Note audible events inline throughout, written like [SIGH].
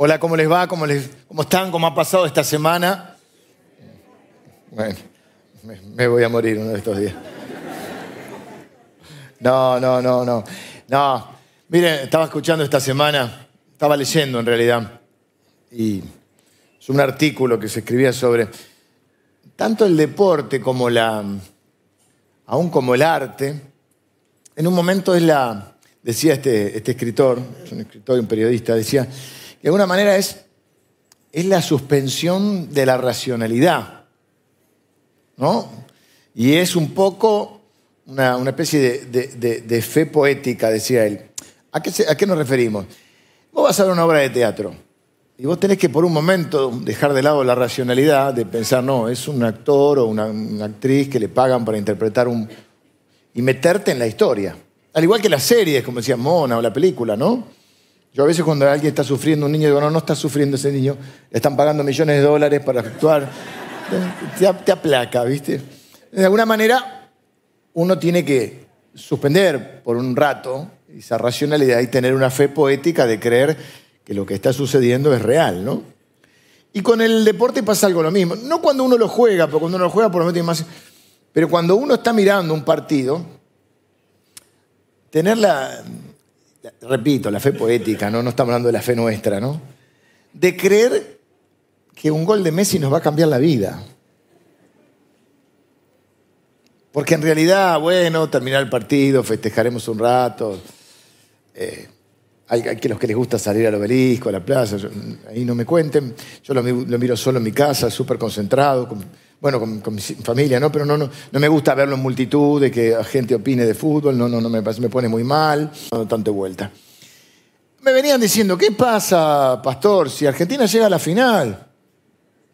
Hola, ¿cómo les va? ¿Cómo, les, ¿Cómo están? ¿Cómo ha pasado esta semana? Bueno, me, voy a morir uno de estos días. No, no, no, no. No, miren, estaba escuchando esta semana, estaba leyendo en realidad, y es un artículo que se escribía sobre tanto el deporte como la, aún como el arte, en un momento es la, decía este, este escritor, es un escritor y un periodista, decía, de alguna manera es, es la suspensión de la racionalidad, ¿no? Y es un poco una, una especie de, de- de- fe poética, decía él. ¿A qué, ¿A qué nos referimos? Vos vas a ver una obra de teatro y vos tenés que por un momento dejar de lado la racionalidad de pensar, no, es un actor o una, una actriz que le pagan para interpretar un... y meterte en la historia. Al igual que las series, como decía Mona, o la película, ¿no? Yo a veces cuando alguien está sufriendo, un niño, digo, no, no está sufriendo ese niño, le están pagando millones de dólares para actuar. Te, te aplaca, ¿viste? De alguna manera, uno tiene que suspender por un rato esa racionalidad y tener una fe poética de creer que lo que está sucediendo es real, ¿no? Y con el deporte pasa algo lo mismo. No cuando uno lo juega, porque cuando uno lo juega por lo menos tiene más... Pero cuando uno está mirando un partido, tener la, la- repito, la fe poética, ¿no? No estamos hablando de la fe nuestra, ¿no? De creer que un gol de Messi nos va a cambiar la vida. Porque en realidad, bueno, terminar el partido, festejaremos un rato. Eh, hay, que los que les gusta salir al obelisco, a la plaza, ahí no me cuenten. Yo lo, lo miro solo en mi casa, súper concentrado, con- bueno, con, mi familia, ¿no? Pero no, no, no me gusta verlo en multitud, de que gente opine de fútbol, no, no, no me, me pone muy mal, no tanto vuelta. Me venían diciendo, ¿qué pasa, pastor, si Argentina llega a la final?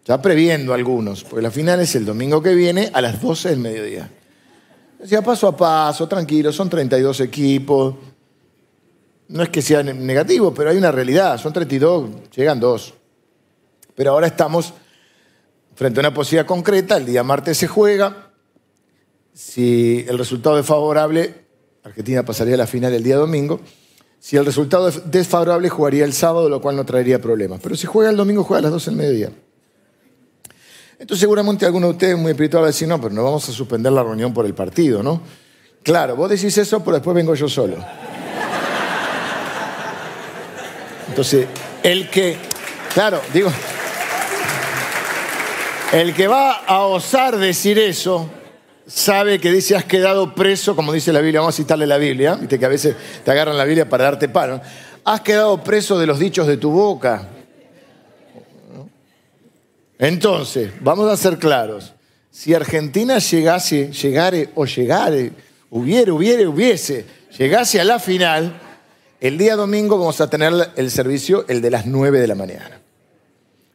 Ya previendo algunos, porque la final es el domingo que viene a las 12 del mediodía. Decía, paso a paso, tranquilo, son 32 equipos. No es que sea ne- negativo, pero hay una realidad. Son 32, llegan dos. Pero ahora estamos frente a una posibilidad concreta. El día martes se juega. Si el resultado es favorable, Argentina pasaría a la final el día domingo. Si el resultado es desfavorable, jugaría el sábado, lo cual no traería problemas. Pero si juega el domingo, juega a las 12 del mediodía. Entonces seguramente alguno de ustedes muy espiritual va a decir, no, pero no vamos a suspender la reunión por el partido, ¿no? Claro, vos decís eso, pero después vengo yo solo. Entonces, el que, claro, digo, el que va a osar decir eso, sabe que dice, has quedado preso, como dice la Biblia, vamos a citarle la Biblia, viste que a veces te agarran la Biblia para darte paro, has quedado preso de los dichos de tu boca. Entonces, vamos a ser claros. Si Argentina llegase, llegare o llegare, hubiere, hubiere, hubiese, llegase a la final, el día domingo vamos a tener el servicio, el de las 9 de la mañana.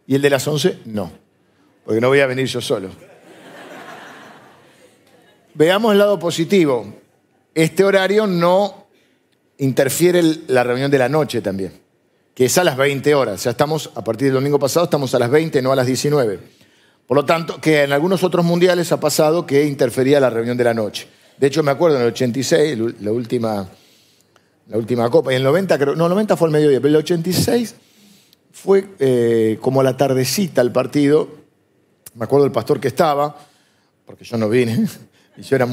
Y el de las 11, no, porque no voy a venir yo solo. Veamos el lado positivo. Este horario no interfiere la reunión de la noche también que es a las 20 horas. Ya estamos, a partir del domingo pasado, estamos a las 20, no a las 19. Por lo tanto, que en algunos otros mundiales ha pasado que interfería la reunión de la noche. De hecho, me acuerdo en el 86, el- la última, la última Copa, y en el 90, creo, no, el 90 fue el mediodía, pero el 86 fue eh, como la tardecita el partido. Me acuerdo del pastor que estaba, porque yo no vine, [LAUGHS] y yo era,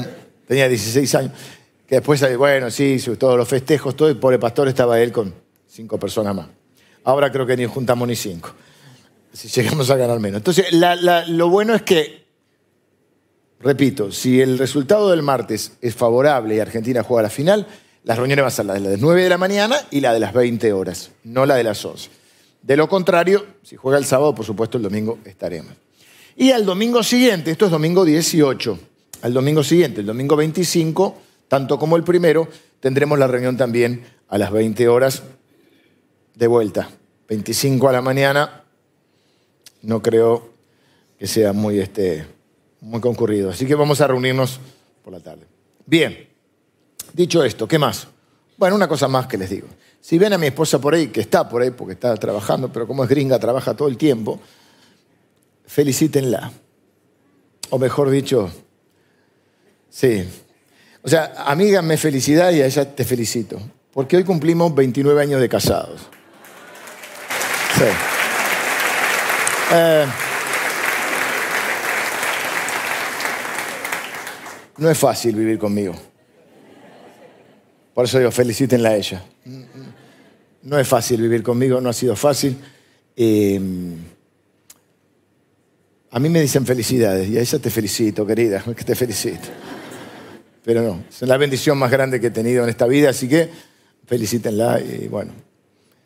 tenía 16 años, que después, bueno, sí, todos los festejos, todo, el pobre pastor estaba él con cinco personas más. Ahora creo que ni juntamos ni cinco, si llegamos a ganar menos. Entonces, lo bueno es que, repito, si el resultado del martes es favorable y Argentina juega la final, las reuniones van a ser la de las 9 de la mañana y la de las 20 horas, no la de las 11. De lo contrario, si juega el sábado, por supuesto, el domingo estaremos. Y al domingo siguiente, esto es domingo 18, al domingo siguiente, el domingo 25, tanto como el primero, tendremos la reunión también a las 20 horas de vuelta. 25 a la mañana, no creo que sea muy, este, muy concurrido. Así que vamos a reunirnos por la tarde. Bien, dicho esto, ¿qué más? Bueno, una cosa más que les digo. Si ven a mi esposa por ahí, que está por ahí porque está trabajando, pero como es gringa, trabaja todo el tiempo, felicítenla. O mejor dicho, sí. O sea, amiga, felicidad y a ella te felicito. Porque hoy cumplimos 29 años de casados. Sí. Eh, no es fácil vivir conmigo. Por eso digo, felicítenla a ella. No es fácil vivir conmigo, no ha sido fácil. Eh, a mí me dicen felicidades y a ella te felicito, querida, [LAUGHS] que te felicito. Pero no, es la bendición más grande que he tenido en esta vida, así que felicítenla y bueno,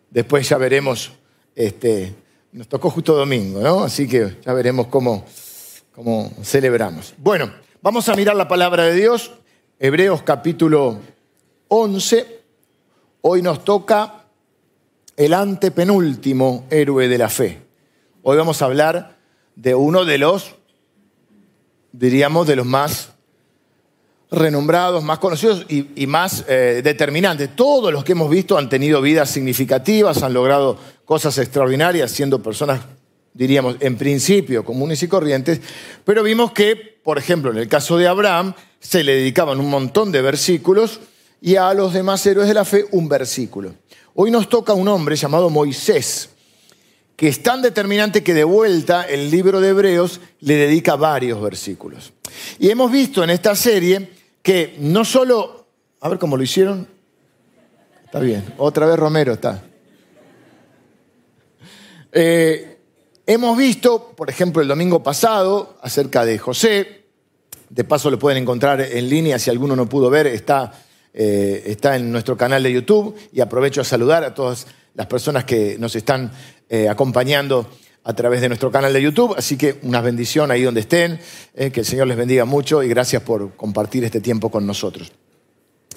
después ya veremos, este, nos tocó justo domingo, ¿no? Así que ya veremos cómo, cómo celebramos. Bueno, vamos a mirar la palabra de Dios, Hebreos capítulo 11. Hoy nos toca el antepenúltimo héroe de la fe. Hoy vamos a hablar de uno de los, diríamos, de los más renombrados, más conocidos y, más eh, determinantes. Todos los que hemos visto han tenido vidas significativas, han logrado cosas extraordinarias, siendo personas, diríamos, en principio comunes y corrientes, pero vimos que, por ejemplo, en el caso de Abraham, se le dedicaban un montón de versículos y a los demás héroes de la fe un versículo. Hoy nos toca un hombre llamado Moisés, que es tan determinante que de vuelta el libro de Hebreos le dedica varios versículos. Y hemos visto en esta serie que no solo, a ver cómo lo hicieron, está bien, otra vez Romero está. Eh, hemos visto, por ejemplo, el domingo pasado acerca de José, de paso lo pueden encontrar en línea, si alguno no pudo ver, está, eh, está en nuestro canal de YouTube y aprovecho a saludar a todas las personas que nos están eh, acompañando a través de nuestro canal de YouTube. Así que una bendición ahí donde estén, eh, que el Señor les bendiga mucho y gracias por compartir este tiempo con nosotros.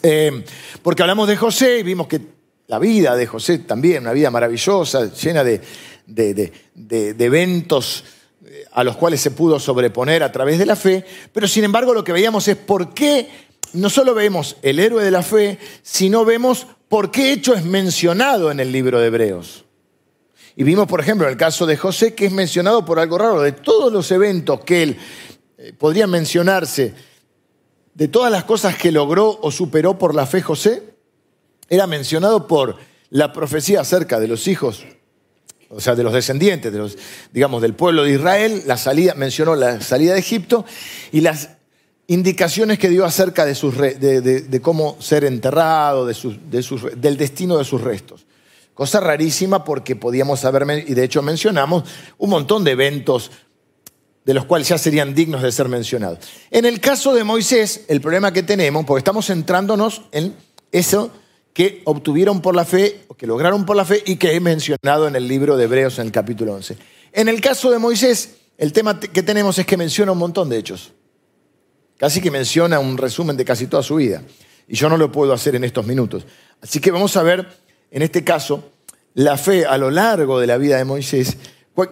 Eh, porque hablamos de José y vimos que la vida de José también, una vida maravillosa, llena de, de eventos eh, a los cuales se pudo sobreponer a través de la fe, pero sin embargo lo que veíamos es por qué no solo vemos el héroe de la fe, sino vemos por qué hecho es mencionado en el libro de Hebreos. Y vimos, por ejemplo, el caso de José, que es mencionado por algo raro, de todos los eventos que él eh, podría mencionarse, de todas las cosas que logró o superó por la fe José, era mencionado por la profecía acerca de los hijos, o sea, de los descendientes, de los, digamos, del pueblo de Israel, la salida, mencionó la salida de Egipto y las indicaciones que dio acerca de, sus, de, cómo ser enterrado, de sus, del destino de sus restos. Cosa rarísima porque podíamos haber, y de hecho mencionamos, un montón de eventos de los cuales ya serían dignos de ser mencionados. En el caso de Moisés, el problema que tenemos, porque estamos centrándonos en eso que obtuvieron por la fe, que lograron por la fe y que he mencionado en el libro de Hebreos en el capítulo 11. En el caso de Moisés, el tema que tenemos es que menciona un montón de hechos. Casi que menciona un resumen de casi toda su vida. Y yo no lo puedo hacer en estos minutos. Así que vamos a ver en este caso, la fe a lo largo de la vida de Moisés,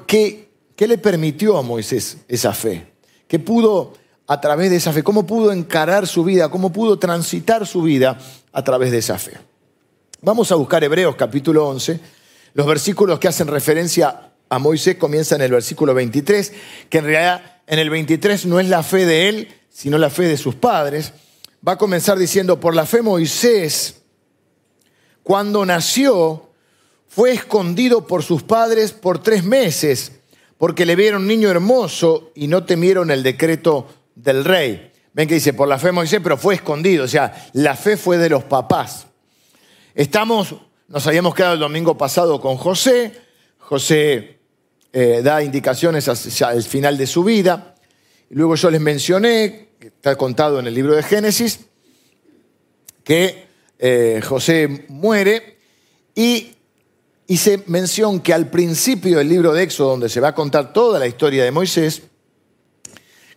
¿qué, qué le permitió a Moisés esa fe? ¿Qué pudo a través de esa fe? ¿Cómo pudo encarar su vida? ¿Cómo pudo transitar su vida a través de esa fe? Vamos a buscar Hebreos capítulo 11. Los versículos que hacen referencia a Moisés comienzan en el versículo 23, que en realidad en el 23 no es la fe de él, sino la fe de sus padres. Va a comenzar diciendo, por la fe Moisés, cuando nació, fue escondido por sus padres por tres meses, porque le vieron niño hermoso y no temieron el decreto del rey. Ven que dice, por la fe Moisés, pero fue escondido. O sea, la fe fue de los papás. Estamos, nos habíamos quedado el domingo pasado con José. José eh, da indicaciones hacia el final de su vida. Luego yo les mencioné, está contado en el libro de Génesis, que eh, José muere y hice mención que al principio del libro de Éxodo, donde se va a contar toda la historia de Moisés,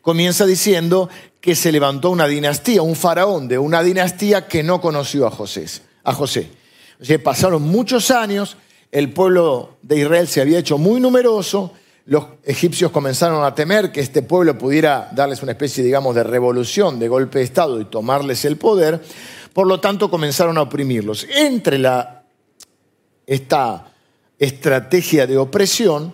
comienza diciendo que se levantó una dinastía, un faraón de una dinastía que no conoció a José. A José. Pasaron muchos años, el pueblo de Israel se había hecho muy numeroso, los egipcios comenzaron a temer que este pueblo pudiera darles una especie, digamos, de revolución, de golpe de Estado y tomarles el poder. Por lo tanto, comenzaron a oprimirlos. Entre esta estrategia de opresión,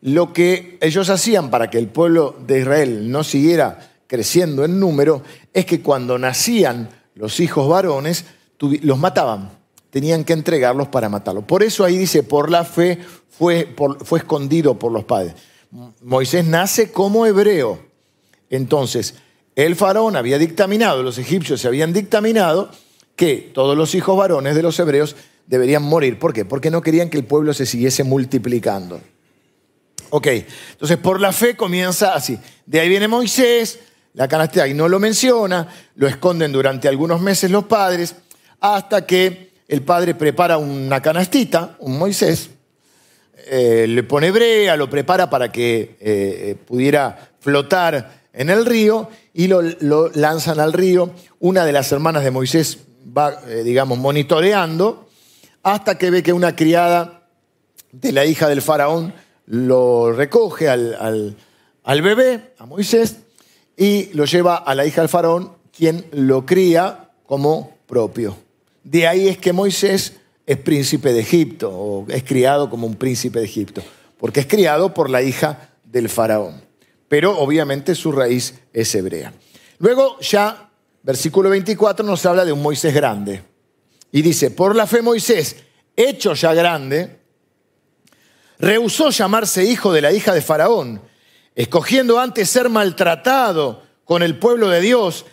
lo que ellos hacían para que el pueblo de Israel no siguiera creciendo en número es que cuando nacían los hijos varones, los mataban. tenían que entregarlos para matarlos. Por eso ahí dice, por la fe fue escondido por los padres. Moisés nace como hebreo. Entonces, el faraón había dictaminado, los egipcios se habían dictaminado que todos los hijos varones de los hebreos deberían morir. ¿Por qué? Porque no querían que el pueblo se siguiese multiplicando. Ok, entonces por la fe comienza así. De ahí viene Moisés, la canasta y no lo menciona, lo esconden durante algunos meses los padres, hasta que el padre prepara una canastita, un Moisés, eh, le pone brea, lo prepara para que eh, pudiera flotar en el río y lo, lanzan al río. Una de las hermanas de Moisés va, eh, digamos, monitoreando hasta que ve que una criada de la hija del faraón lo recoge al, bebé, a Moisés, y lo lleva a la hija del faraón, quien lo cría como propio. De ahí es que Moisés es príncipe de Egipto, o es criado como un príncipe de Egipto, porque es criado por la hija del faraón. Pero obviamente su raíz es hebrea. Luego ya, versículo 24 nos habla de un Moisés grande. Y dice, por la fe Moisés, hecho ya grande, rehusó llamarse hijo de la hija de Faraón, escogiendo antes ser maltratado con el pueblo de Dios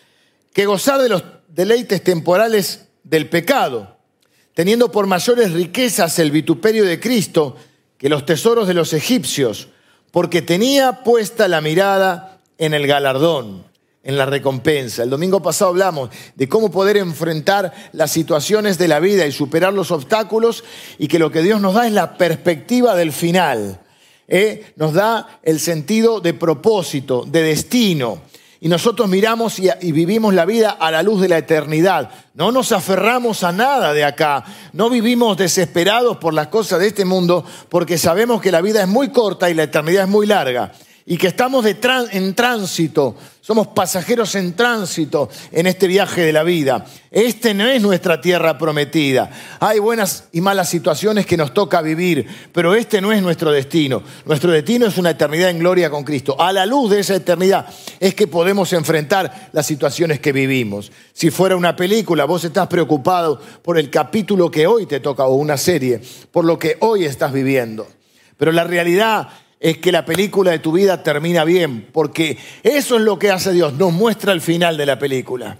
que gozar de los deleites temporales del pecado, teniendo por mayores riquezas el vituperio de Cristo que los tesoros de los egipcios, porque tenía puesta la mirada en el galardón en la recompensa. El domingo pasado hablamos de cómo poder enfrentar las situaciones de la vida y superar los obstáculos y que lo que Dios nos da es la perspectiva del final. ¿eh? Nos da el sentido de propósito, de destino. Y nosotros miramos y, vivimos la vida a la luz de la eternidad. No nos aferramos a nada de acá. No vivimos desesperados por las cosas de este mundo porque sabemos que la vida es muy corta y la eternidad es muy larga y que estamos en tránsito, somos pasajeros en tránsito en este viaje de la vida. Este no es nuestra tierra prometida. Hay buenas y malas situaciones que nos toca vivir, pero este no es nuestro destino. Nuestro destino es una eternidad en gloria con Cristo. A la luz de esa eternidad es que podemos enfrentar las situaciones que vivimos. Si fuera una película, vos estás preocupado por el capítulo que hoy te toca o una serie, por lo que hoy estás viviendo. Pero la realidad es que la película de tu vida termina bien, porque eso es lo que hace Dios, nos muestra el final de la película.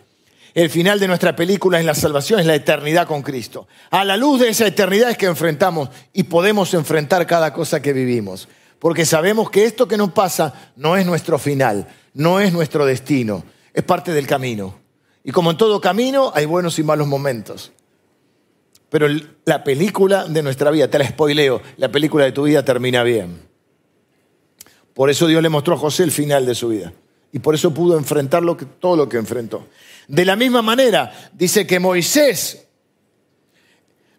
El final de nuestra película es la salvación, es la eternidad con Cristo. A la luz de esa eternidad es que enfrentamos y podemos enfrentar cada cosa que vivimos, porque sabemos que esto que nos pasa no es nuestro final, no es nuestro destino, es parte del camino. Y como en todo camino hay buenos y malos momentos. Pero la película de nuestra vida, te la spoileo, la película de tu vida termina bien. Por eso Dios le mostró a José el final de su vida. Y por eso pudo enfrentar todo lo que enfrentó. De la misma manera, dice que Moisés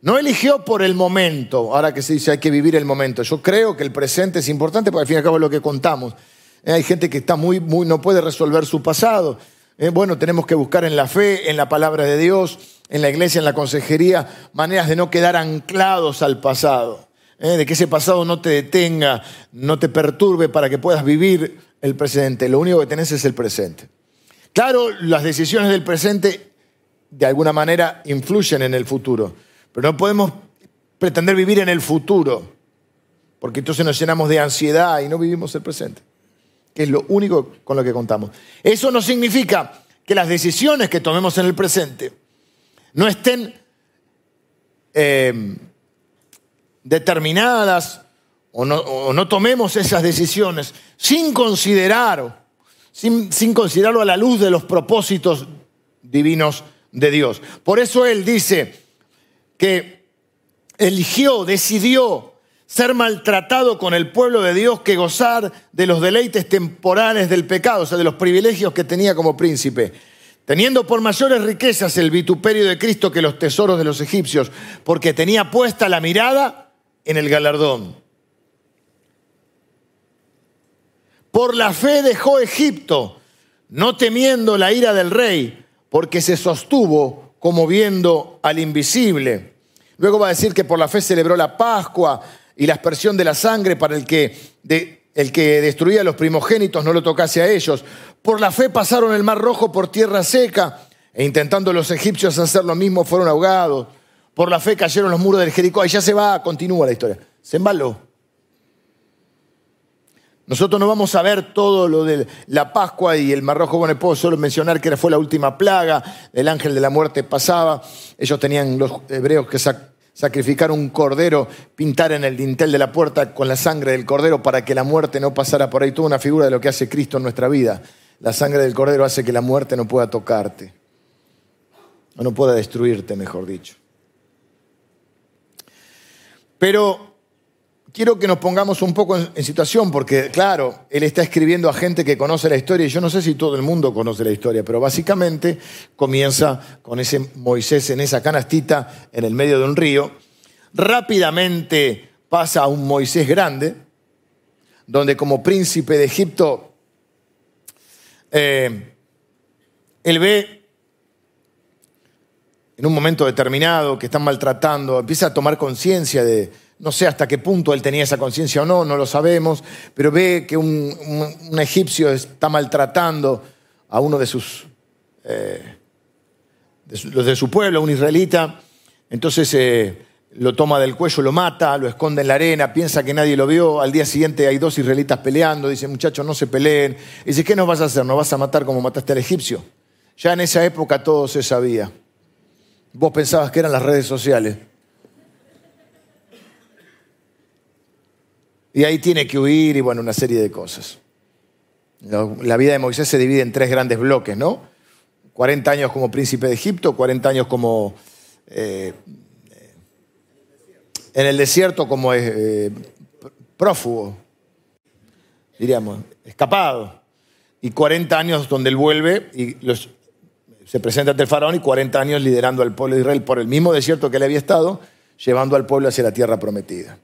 no eligió por el momento, ahora que se dice hay que vivir el momento. Yo creo que el presente es importante porque al fin y al cabo es lo que contamos. Eh, hay gente que está muy, muy, no puede resolver su pasado. Eh, bueno, tenemos que buscar en la fe, en la palabra de Dios, en la iglesia, en la consejería, maneras de no quedar anclados al pasado. ¿Eh? de que ese pasado no te detenga, no te perturbe para que puedas vivir el presente. Lo único que tenés es el presente. Claro, las decisiones del presente de alguna manera influyen en el futuro, pero no podemos pretender vivir en el futuro, porque entonces nos llenamos de ansiedad y no vivimos el presente, que es lo único con lo que contamos. Eso no significa que las decisiones que tomemos en el presente no estén eh, determinadas o no, tomemos esas decisiones sin considerar, sin, sin considerarlo a la luz de los propósitos divinos de Dios. Por eso Él dice que eligió, decidió ser maltratado con el pueblo de Dios que gozar de los deleites temporales del pecado, o sea, de los privilegios que tenía como príncipe, teniendo por mayores riquezas el vituperio de Cristo que los tesoros de los egipcios, porque tenía puesta la mirada en el galardón. Por la fe dejó Egipto, no temiendo la ira del rey, porque se sostuvo como viendo al invisible. Luego va a decir que por la fe celebró la Pascua y la aspersión de la sangre para el que, el que destruía a los primogénitos no lo tocase a ellos. Por la fe pasaron el mar rojo por tierra seca e intentando los egipcios hacer lo mismo fueron ahogados. Por la fe cayeron los muros del Jericó. Ahí ya se va, continúa la historia. Se embaló. Nosotros no vamos a ver todo lo de la Pascua y el Mar Rojo. Bueno, puedo solo mencionar que fue la última plaga, el ángel de la muerte pasaba. Ellos tenían, los hebreos, que sacrificar un cordero, pintar en el dintel de la puerta con la sangre del cordero para que la muerte no pasara por ahí. Toda una figura de lo que hace Cristo en nuestra vida. La sangre del cordero hace que la muerte no pueda tocarte, o no pueda destruirte, mejor dicho. Pero quiero que nos pongamos un poco en, situación, porque claro, él está escribiendo a gente que conoce la historia, y yo no sé si todo el mundo conoce la historia, pero básicamente comienza con ese Moisés en esa canastita en el medio de un río. Rápidamente pasa a un Moisés grande, donde como príncipe de Egipto, eh, él ve en un momento determinado que están maltratando, empieza a tomar conciencia de, no sé hasta qué punto él tenía esa conciencia o no, no lo sabemos, pero ve que un, egipcio está maltratando a uno de sus, eh, los de su pueblo, un israelita, entonces eh, lo toma del cuello, lo mata, lo esconde en la arena, piensa que nadie lo vio, al día siguiente hay dos israelitas peleando, dice, muchachos, no se peleen, dice, ¿qué nos vas a hacer? ¿Nos vas a matar como mataste al egipcio? Ya en esa época todo se sabía. Vos pensabas que eran las redes sociales. Y ahí tiene que huir y bueno, una serie de cosas. La vida de Moisés se divide en tres grandes bloques, ¿no? 40 años como príncipe de Egipto, 40 años como eh, en el desierto como eh, prófugo, diríamos, escapado, y 40 años donde él vuelve y se presenta ante el faraón y 40 años liderando al pueblo de Israel por el mismo desierto que él había estado, llevando al pueblo hacia la tierra prometida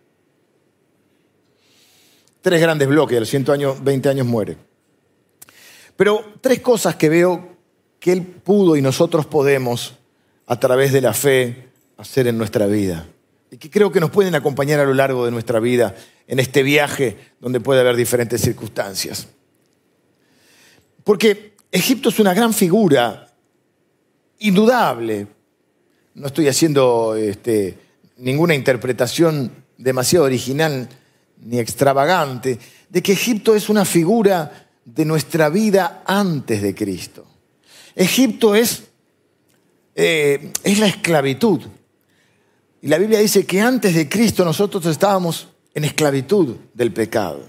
tres grandes bloques, a los 100 años, 20 años muere. Pero tres cosas que veo que él pudo y nosotros podemos, a través de la fe, hacer en nuestra vida. Y que creo que nos pueden acompañar a lo largo de nuestra vida en este viaje donde puede haber diferentes circunstancias. Porque Egipto es una gran figura, indudable. No estoy haciendo este, ninguna interpretación demasiado original ni extravagante, de que Egipto es una figura de nuestra vida antes de Cristo. Egipto es, eh, es la esclavitud. Y la Biblia dice que antes de Cristo nosotros estábamos en esclavitud del pecado.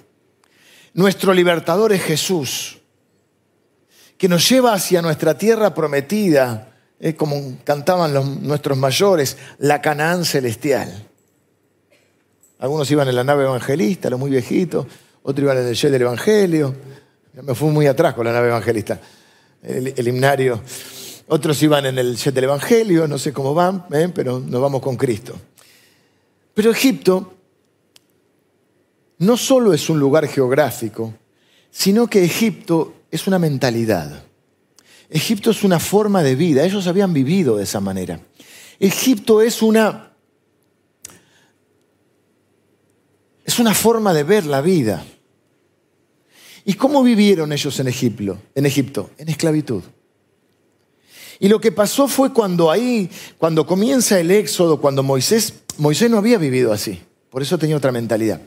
Nuestro libertador es Jesús, que nos lleva hacia nuestra tierra prometida, como cantaban nuestros mayores, la Canaán celestial. Algunos iban en la nave evangelista, los muy viejitos, otros iban en el jet del Evangelio. Me fui muy atrás con la nave evangelista, el, himnario. Otros iban en el jet del Evangelio, no sé cómo van, ¿eh? pero nos vamos con Cristo. Pero Egipto no solo es un lugar geográfico, sino que Egipto es una mentalidad. Egipto es una forma de vida, ellos habían vivido de esa manera. Egipto es una Es una forma de ver la vida. ¿Y cómo vivieron ellos en Egipto? En Egipto, en esclavitud. Y lo que pasó fue cuando ahí, cuando comienza el éxodo, cuando Moisés, Moisés no había vivido así, por eso tenía otra mentalidad.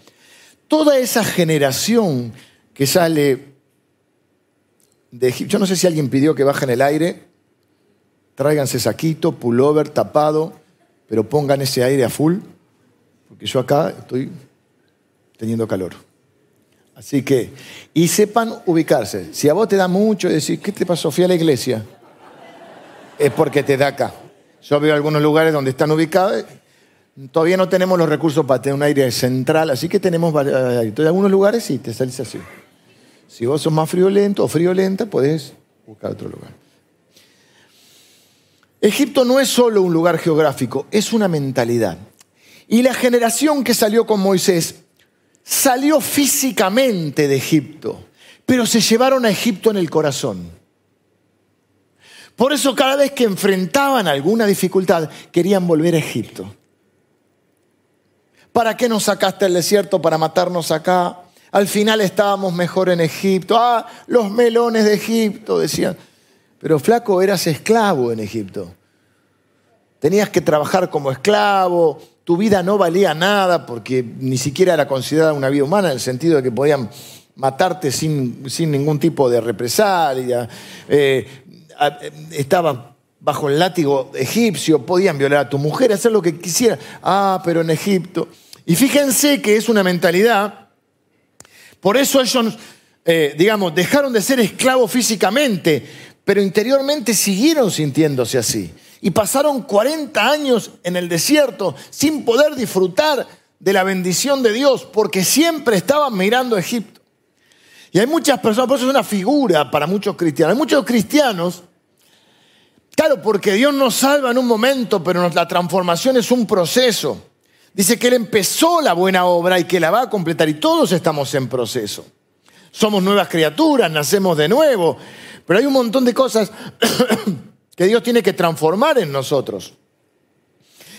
Toda esa generación que sale de Egipto, yo no sé si alguien pidió que bajen el aire, tráiganse saquito, pullover, tapado, pero pongan ese aire a full, porque yo acá estoy teniendo calor. Así que, y sepan ubicarse. Si a vos te da mucho decir, ¿qué te pasó? Fui a la iglesia. Es porque te da acá. Yo veo algunos lugares donde están ubicados. Todavía no tenemos los recursos para tener un aire central, así que tenemos Entonces, algunos lugares sí, te salís así. Si vos sos más friolento o friolenta, podés buscar otro lugar. Egipto no es solo un lugar geográfico, es una mentalidad. Y la generación que salió con Moisés salió físicamente de Egipto, pero se llevaron a Egipto en el corazón. Por eso cada vez que enfrentaban alguna dificultad, querían volver a Egipto. ¿Para qué nos sacaste el desierto para matarnos acá? Al final estábamos mejor en Egipto. Ah, los melones de Egipto, decían. Pero flaco, eras esclavo en Egipto. tenías que trabajar como esclavo, tu vida no valía nada porque ni siquiera era considerada una vida humana en el sentido de que podían matarte sin, sin ningún tipo de represalia, eh, estaba bajo el látigo egipcio, podían violar a tu mujer, hacer lo que quisieran. Ah, pero en Egipto. Y fíjense que es una mentalidad, por eso ellos, eh, digamos, dejaron de ser esclavos físicamente, pero interiormente siguieron sintiéndose así. Y pasaron 40 años en el desierto sin poder disfrutar de la bendición de Dios, porque siempre estaban mirando a Egipto. Y hay muchas personas, por eso es una figura para muchos cristianos. Hay muchos cristianos, claro, porque Dios nos salva en un momento, pero la transformación es un proceso. Dice que Él empezó la buena obra y que la va a completar y todos estamos en proceso. Somos nuevas criaturas, nacemos de nuevo, pero hay un montón de cosas [COUGHS] que Dios tiene que transformar en nosotros.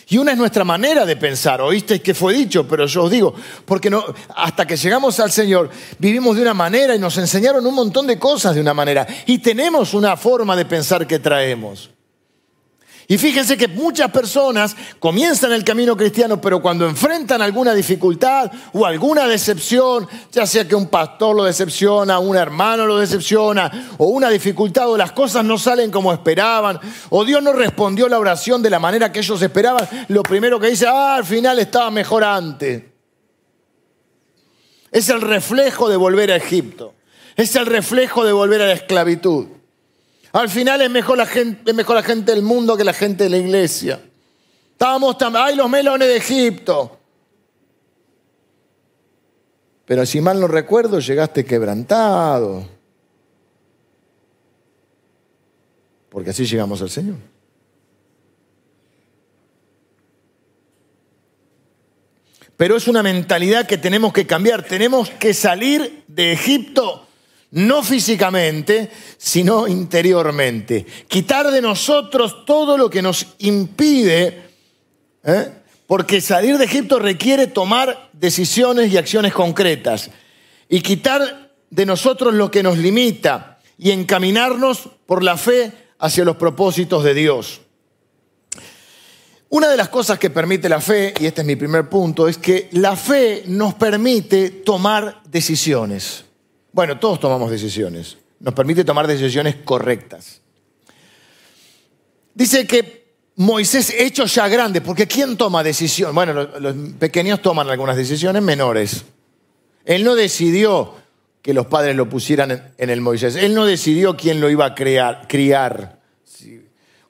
Y una es nuestra manera de pensar. Oísteis que fue dicho, pero yo os digo, porque no, hasta que llegamos al Señor vivimos de una manera y nos enseñaron un montón de cosas de una manera. Y tenemos una forma de pensar que traemos. Y fíjense que muchas personas comienzan el camino cristiano, pero cuando enfrentan alguna dificultad o alguna decepción, ya sea que un pastor lo decepciona, un hermano lo decepciona, o una dificultad, o las cosas no salen como esperaban, o Dios no respondió la oración de la manera que ellos esperaban, lo primero que dice, ah, al final estaba mejor antes. Es el reflejo de volver a Egipto. Es el reflejo de volver a la esclavitud. Al final es mejor la gente, mejor la gente del mundo que la gente de la iglesia. Estábamos también, ay, los melones de Egipto. Pero si mal no recuerdo, llegaste quebrantado. Porque así llegamos al Señor. Pero es una mentalidad que tenemos que cambiar. Tenemos que salir de Egipto no físicamente, sino interiormente. Quitar de nosotros todo lo que nos impide, ¿eh? porque salir de Egipto requiere tomar decisiones y acciones concretas, y quitar de nosotros lo que nos limita y encaminarnos por la fe hacia los propósitos de Dios. Una de las cosas que permite la fe, y este es mi primer punto, es que la fe nos permite tomar decisiones. Bueno, todos tomamos decisiones. Nos permite tomar decisiones correctas. Dice que Moisés hecho ya grande, porque ¿quién toma decisión? Bueno, los, pequeños toman algunas decisiones menores. Él no decidió que los padres lo pusieran en, el Moisés. Él no decidió quién lo iba a crear, criar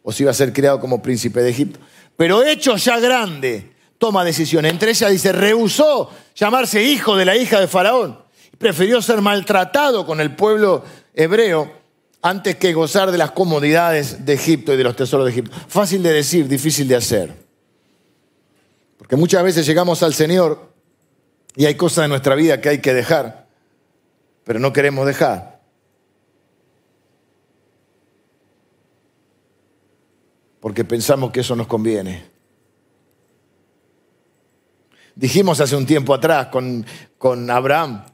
o si iba a ser criado como príncipe de Egipto. Pero hecho ya grande, toma decisiones. Entre ellas dice, rehusó llamarse hijo de la hija de Faraón prefirió ser maltratado con el pueblo hebreo antes que gozar de las comodidades de Egipto y de los tesoros de Egipto. Fácil de decir, difícil de hacer. Porque muchas veces llegamos al Señor y hay cosas en nuestra vida que hay que dejar, pero no queremos dejar. Porque pensamos que eso nos conviene. Dijimos hace un tiempo atrás con, con Abraham,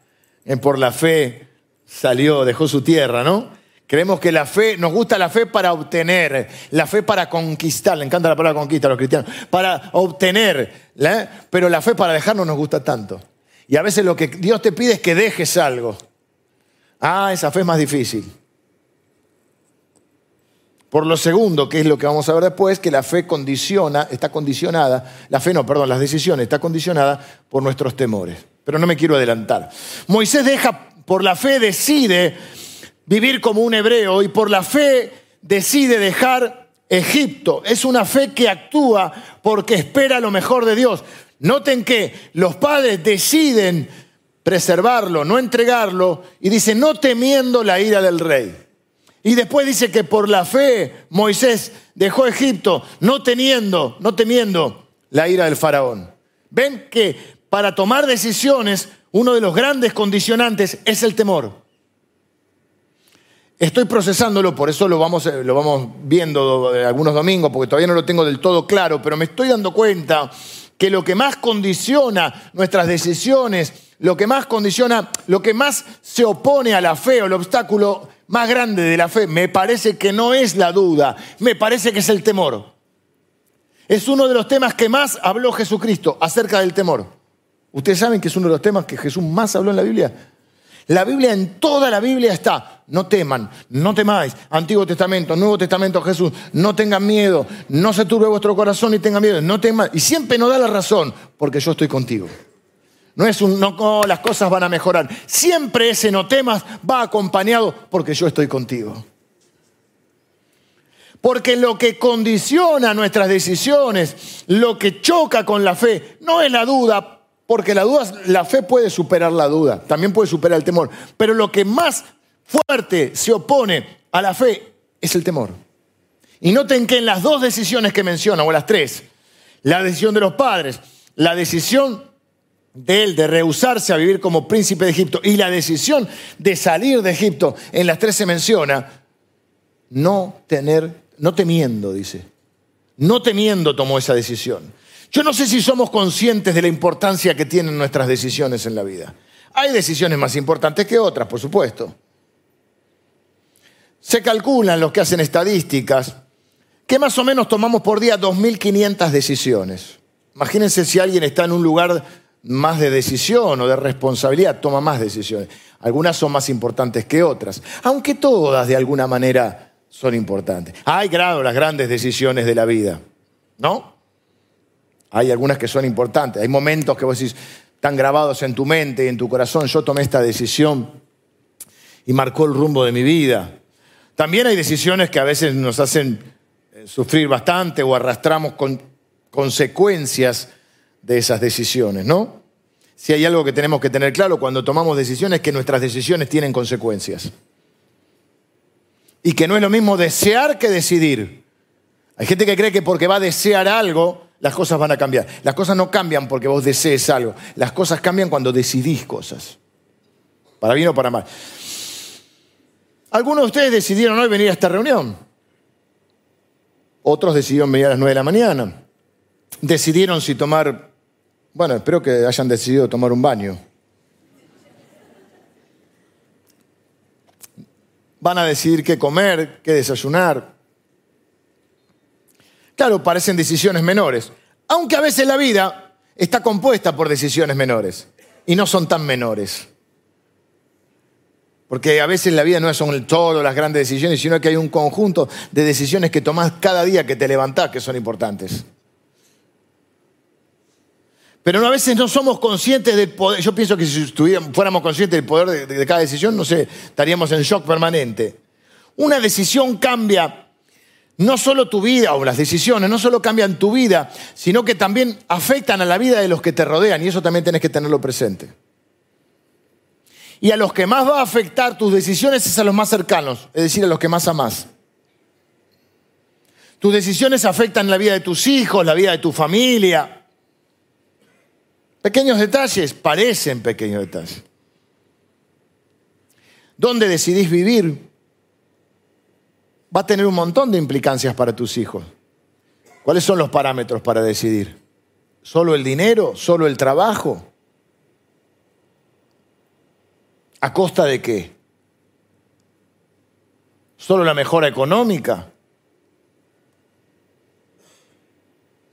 por la fe salió, dejó su tierra, ¿no? Creemos que la fe, nos gusta la fe para obtener, la fe para conquistar, le encanta la palabra conquista a los cristianos, para obtener, ¿eh? pero la fe para dejar no nos gusta tanto. Y a veces lo que Dios te pide es que dejes algo. Ah, esa fe es más difícil. Por lo segundo, que es lo que vamos a ver después, que la fe condiciona, está condicionada, la fe no, perdón, las decisiones está condicionada por nuestros temores pero no me quiero adelantar. Moisés deja, por la fe decide vivir como un hebreo y por la fe decide dejar Egipto. Es una fe que actúa porque espera lo mejor de Dios. Noten que los padres deciden preservarlo, no entregarlo, y dice, no temiendo la ira del rey. Y después dice que por la fe Moisés dejó Egipto, no teniendo, no temiendo la ira del faraón. Ven que para tomar decisiones, uno de los grandes condicionantes es el temor. Estoy procesándolo, por eso lo vamos, lo vamos viendo algunos domingos, porque todavía no lo tengo del todo claro, pero me estoy dando cuenta que lo que más condiciona nuestras decisiones, lo que más condiciona, lo que más se opone a la fe o el obstáculo más grande de la fe, me parece que no es la duda, me parece que es el temor. Es uno de los temas que más habló Jesucristo acerca del temor. Ustedes saben que es uno de los temas que Jesús más habló en la Biblia. La Biblia, en toda la Biblia está, no teman, no temáis. Antiguo Testamento, Nuevo Testamento, Jesús, no tengan miedo, no se turbe vuestro corazón y tengan miedo, no teman. Y siempre nos da la razón, porque yo estoy contigo. No es un, no, las cosas van a mejorar. Siempre ese no temas va acompañado porque yo estoy contigo. Porque lo que condiciona nuestras decisiones, lo que choca con la fe, no es la duda, porque la duda, la fe puede superar la duda, también puede superar el temor. Pero lo que más fuerte se opone a la fe es el temor. Y noten que en las dos decisiones que menciona, o las tres, la decisión de los padres, la decisión de él de rehusarse a vivir como príncipe de Egipto y la decisión de salir de Egipto, en las tres se menciona, no tener no temiendo, dice. No temiendo tomó esa decisión. Yo no sé si somos conscientes de la importancia que tienen nuestras decisiones en la vida. Hay decisiones más importantes que otras, por supuesto. Se calculan los que hacen estadísticas que más o menos tomamos por día 2.500 decisiones. Imagínense si alguien está en un lugar más de decisión o de responsabilidad, toma más decisiones. Algunas son más importantes que otras, aunque todas de alguna manera son importantes. Hay, grado las grandes decisiones de la vida, ¿no? Hay algunas que son importantes. Hay momentos que vos decís, están grabados en tu mente y en tu corazón, yo tomé esta decisión y marcó el rumbo de mi vida. También hay decisiones que a veces nos hacen eh, sufrir bastante o arrastramos con consecuencias de esas decisiones, ¿no? Si hay algo que tenemos que tener claro cuando tomamos decisiones, es que nuestras decisiones tienen consecuencias y que no es lo mismo desear que decidir. Hay gente que cree que porque va a desear algo, las cosas van a cambiar. Las cosas no cambian porque vos desees algo. Las cosas cambian cuando decidís cosas. Para bien o para mal. Algunos de ustedes decidieron hoy venir a esta reunión. Otros decidieron venir a las 9 de la mañana. Decidieron si tomar, bueno, espero que hayan decidido tomar un baño. van a decidir qué comer, qué desayunar. Claro, parecen decisiones menores, aunque a veces la vida está compuesta por decisiones menores y no son tan menores. Porque a veces la vida no son todo las grandes decisiones, sino que hay un conjunto de decisiones que tomás cada día que te levantás que son importantes. Pero a veces no somos conscientes del poder. Yo pienso que si fuéramos conscientes del poder de, cada decisión, no sé, estaríamos en shock permanente. Una decisión cambia no solo tu vida o las decisiones, no solo cambian tu vida, sino que también afectan a la vida de los que te rodean y eso también tienes que tenerlo presente. Y a los que más va a afectar tus decisiones es a los más cercanos, es decir, a los que más amás. Tus decisiones afectan la vida de tus hijos, la vida de tu familia, Pequeños detalles, parecen pequeños detalles. ¿Dónde decidís vivir? Va a tener un montón de implicancias para tus hijos. ¿Cuáles son los parámetros para decidir? ¿Solo el dinero? ¿Solo el trabajo? ¿A costa de qué? ¿Solo la mejora económica?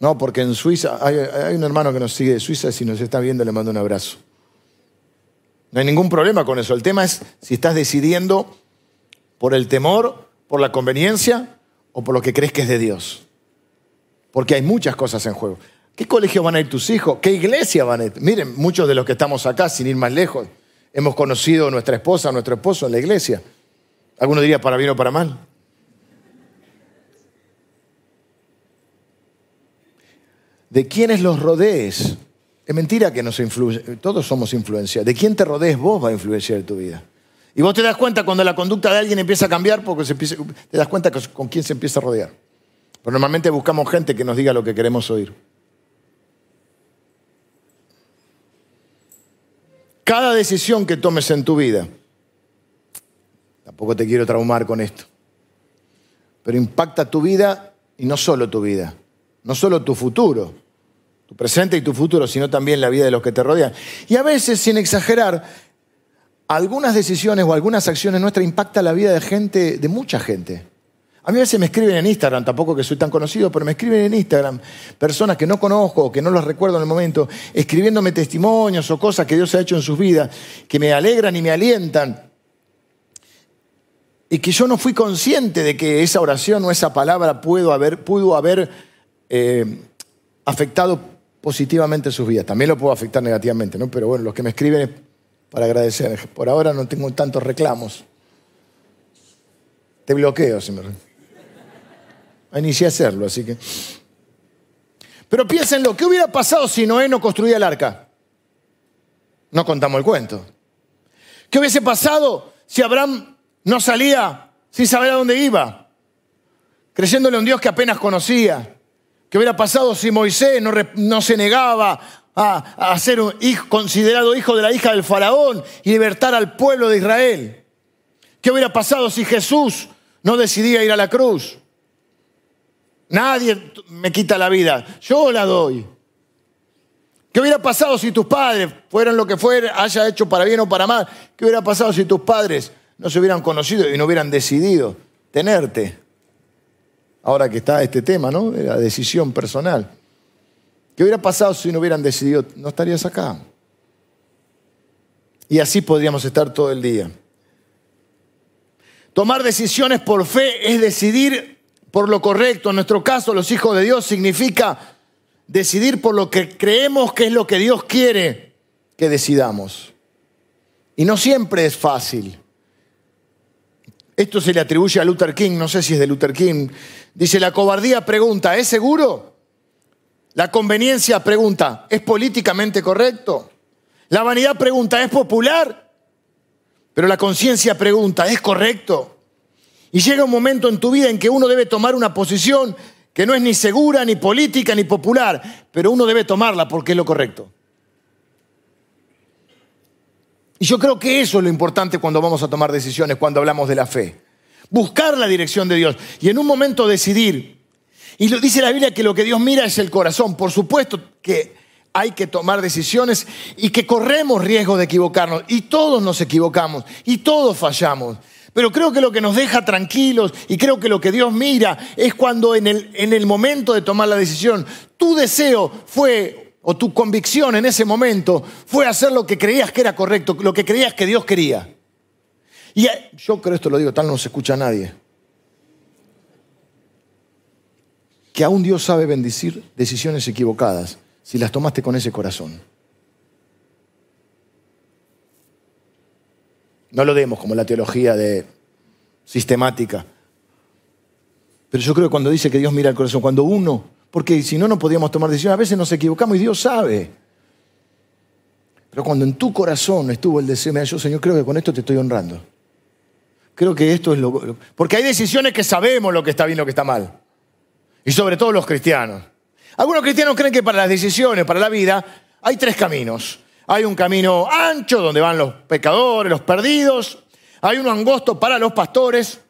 No, porque en Suiza, hay, un hermano que nos sigue de Suiza, si nos está viendo le mando un abrazo. No hay ningún problema con eso. El tema es si estás decidiendo por el temor, por la conveniencia o por lo que crees que es de Dios. Porque hay muchas cosas en juego. ¿Qué colegio van a ir tus hijos? ¿Qué iglesia van a ir? Miren, muchos de los que estamos acá, sin ir más lejos, hemos conocido a nuestra esposa, a nuestro esposo en la iglesia. Alguno diría para bien o para mal. De quienes los rodees. Es mentira que nos influye, todos somos influenciados. De quién te rodees vos va a influenciar tu vida. Y vos te das cuenta cuando la conducta de alguien empieza a cambiar porque te das cuenta con quién se empieza a rodear. Pero normalmente buscamos gente que nos diga lo que queremos oír. Cada decisión que tomes en tu vida, tampoco te quiero traumar con esto, pero impacta tu vida y no solo tu vida, no solo tu futuro, tu presente y tu futuro, sino también la vida de los que te rodean. Y a veces, sin exagerar, algunas decisiones o algunas acciones nuestras impactan la vida de gente, de mucha gente. A mí a veces me escriben en Instagram, tampoco que soy tan conocido, pero me escriben en Instagram personas que no conozco, que no los recuerdo en el momento, escribiéndome testimonios o cosas que Dios ha hecho en sus vidas, que me alegran y me alientan. Y que yo no fui consciente de que esa oración o esa palabra pudo haber, pudo haber eh, afectado positivamente sus vidas. También lo puedo afectar negativamente, ¿no? Pero bueno, los que me escriben es para agradecer. Por ahora no tengo tantos reclamos. Te bloqueo, si me inicié a hacerlo, así que. Pero piénsenlo, ¿qué hubiera pasado si Noé no construía el arca? No contamos el cuento. ¿Qué hubiese pasado si Abraham no salía sin saber a dónde iba? Creyéndole a un Dios que apenas conocía. ¿Qué hubiera pasado si Moisés no, se negaba a, a ser un hijo, considerado hijo de la hija del faraón y libertar al pueblo de Israel? ¿Qué hubiera pasado si Jesús no decidía ir a la cruz? Nadie me quita la vida, yo la doy. ¿Qué hubiera pasado si tus padres, fueran lo que fuera, haya hecho para bien o para mal? ¿Qué hubiera pasado si tus padres no se hubieran conocido y no hubieran decidido tenerte? Ahora que está este tema, ¿no? La decisión personal. ¿Qué hubiera pasado si no hubieran decidido? No estarías acá. Y así podríamos estar todo el día. Tomar decisiones por fe es decidir por lo correcto. En nuestro caso, los hijos de Dios significa decidir por lo que creemos que es lo que Dios quiere que decidamos. Y no siempre es fácil. Esto se le atribuye a Luther King, no sé si es de Luther King. Dice, la cobardía pregunta, ¿es seguro? La conveniencia pregunta, ¿es políticamente correcto? La vanidad pregunta, ¿es popular? Pero la conciencia pregunta, ¿es correcto? Y llega un momento en tu vida en que uno debe tomar una posición que no es ni segura, ni política, ni popular, pero uno debe tomarla porque es lo correcto. Y yo creo que eso es lo importante cuando vamos a tomar decisiones, cuando hablamos de la fe. Buscar la dirección de Dios y en un momento decidir. Y lo dice la Biblia que lo que Dios mira es el corazón. Por supuesto que hay que tomar decisiones y que corremos riesgo de equivocarnos. Y todos nos equivocamos y todos fallamos. Pero creo que lo que nos deja tranquilos y creo que lo que Dios mira es cuando en el, en el momento de tomar la decisión, tu deseo fue, o tu convicción en ese momento, fue hacer lo que creías que era correcto, lo que creías que Dios quería. Y yo creo esto lo digo, tal no se escucha a nadie. Que aún Dios sabe bendecir decisiones equivocadas si las tomaste con ese corazón. No lo demos como la teología de sistemática. Pero yo creo que cuando dice que Dios mira el corazón, cuando uno, porque si no, no podíamos tomar decisiones, a veces nos equivocamos y Dios sabe. Pero cuando en tu corazón estuvo el deseo, mira, yo Señor creo que con esto te estoy honrando. Creo que esto es lo... Porque hay decisiones que sabemos lo que está bien y lo que está mal. Y sobre todo los cristianos. Algunos cristianos creen que para las decisiones, para la vida, hay tres caminos. Hay un camino ancho donde van los pecadores, los perdidos. Hay uno angosto para los pastores.